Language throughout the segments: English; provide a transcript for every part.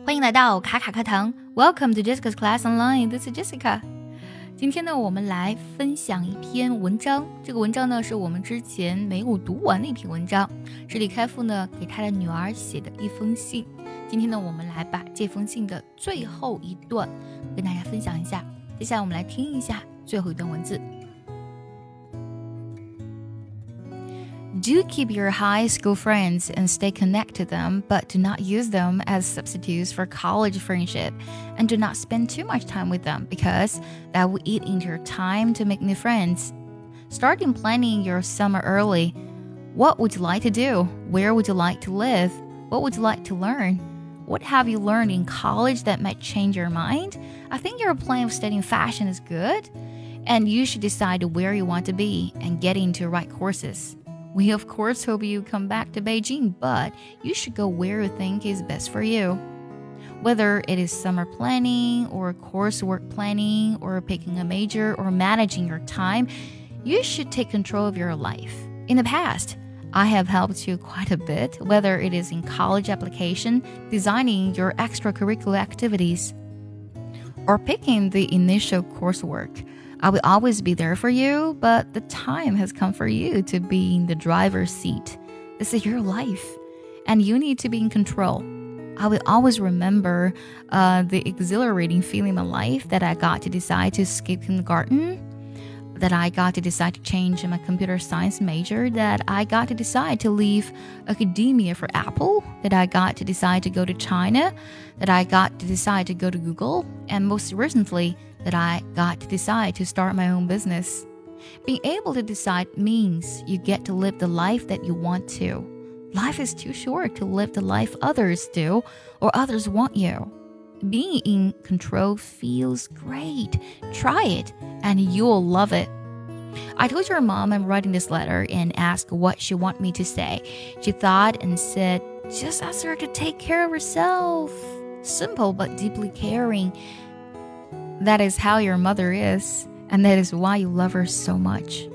欢迎来到卡卡课堂，Welcome to Jessica's Class Online. This is Jessica. 今天呢，我们来分享一篇文章。这个文章呢，是我们之前没有读完的一篇文章，是李开复呢给他的女儿写的一封信。今天呢，我们来把这封信的最后一段跟大家分享一下。接下来我们来听一下最后一段文字。Do keep your high school friends and stay connected to them, but do not use them as substitutes for college friendship. And do not spend too much time with them because that will eat into your time to make new friends. Starting planning your summer early. What would you like to do? Where would you like to live? What would you like to learn? What have you learned in college that might change your mind? I think your plan of studying fashion is good, and you should decide where you want to be and get into right courses. We, of course, hope you come back to Beijing, but you should go where you think is best for you. Whether it is summer planning or coursework planning or picking a major or managing your time, you should take control of your life. In the past, I have helped you quite a bit, whether it is in college application, designing your extracurricular activities, or picking the initial coursework. I will always be there for you, but the time has come for you to be in the driver's seat. This is your life, and you need to be in control. I will always remember uh, the exhilarating feeling in my life that I got to decide to skip kindergarten that I got to decide to change my computer science major, that I got to decide to leave academia for Apple, that I got to decide to go to China, that I got to decide to go to Google, and most recently, that I got to decide to start my own business. Being able to decide means you get to live the life that you want to. Life is too short to live the life others do or others want you. Being in control feels great. Try it and you'll love it. I told your mom I'm writing this letter and asked what she want me to say. She thought and said, just ask her to take care of herself. Simple but deeply caring. That is how your mother is, and that is why you love her so much.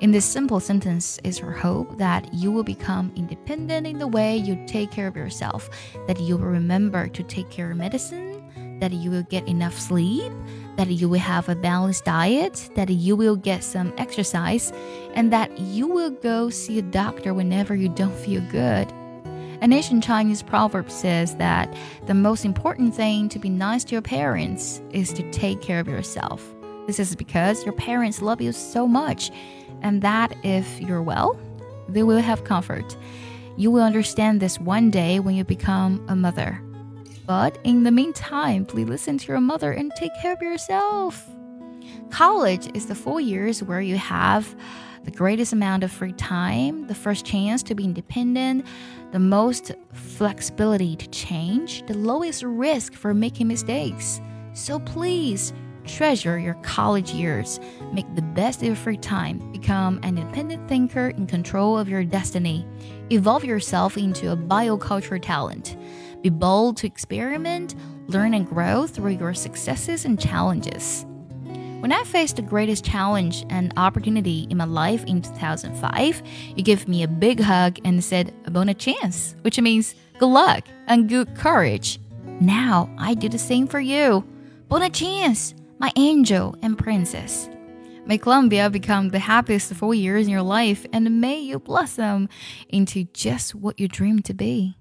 In this simple sentence is her hope that you will become independent in the way you take care of yourself, that you will remember to take care of medicine, that you will get enough sleep, that you will have a balanced diet, that you will get some exercise, and that you will go see a doctor whenever you don't feel good. An ancient Chinese proverb says that the most important thing to be nice to your parents is to take care of yourself. This is because your parents love you so much, and that if you're well, they will have comfort. You will understand this one day when you become a mother. But in the meantime, please listen to your mother and take care of yourself. College is the four years where you have the greatest amount of free time, the first chance to be independent, the most flexibility to change, the lowest risk for making mistakes. So please treasure your college years, make the best of your free time, become an independent thinker in control of your destiny, evolve yourself into a bicultural talent. Be bold to experiment, learn and grow through your successes and challenges. When I faced the greatest challenge and opportunity in my life in 2005, you gave me a big hug and said, Bona chance, which means good luck and good courage. Now I do the same for you. Bona chance, my angel and princess. May Columbia become the happiest four years in your life and may you blossom into just what you dream to be.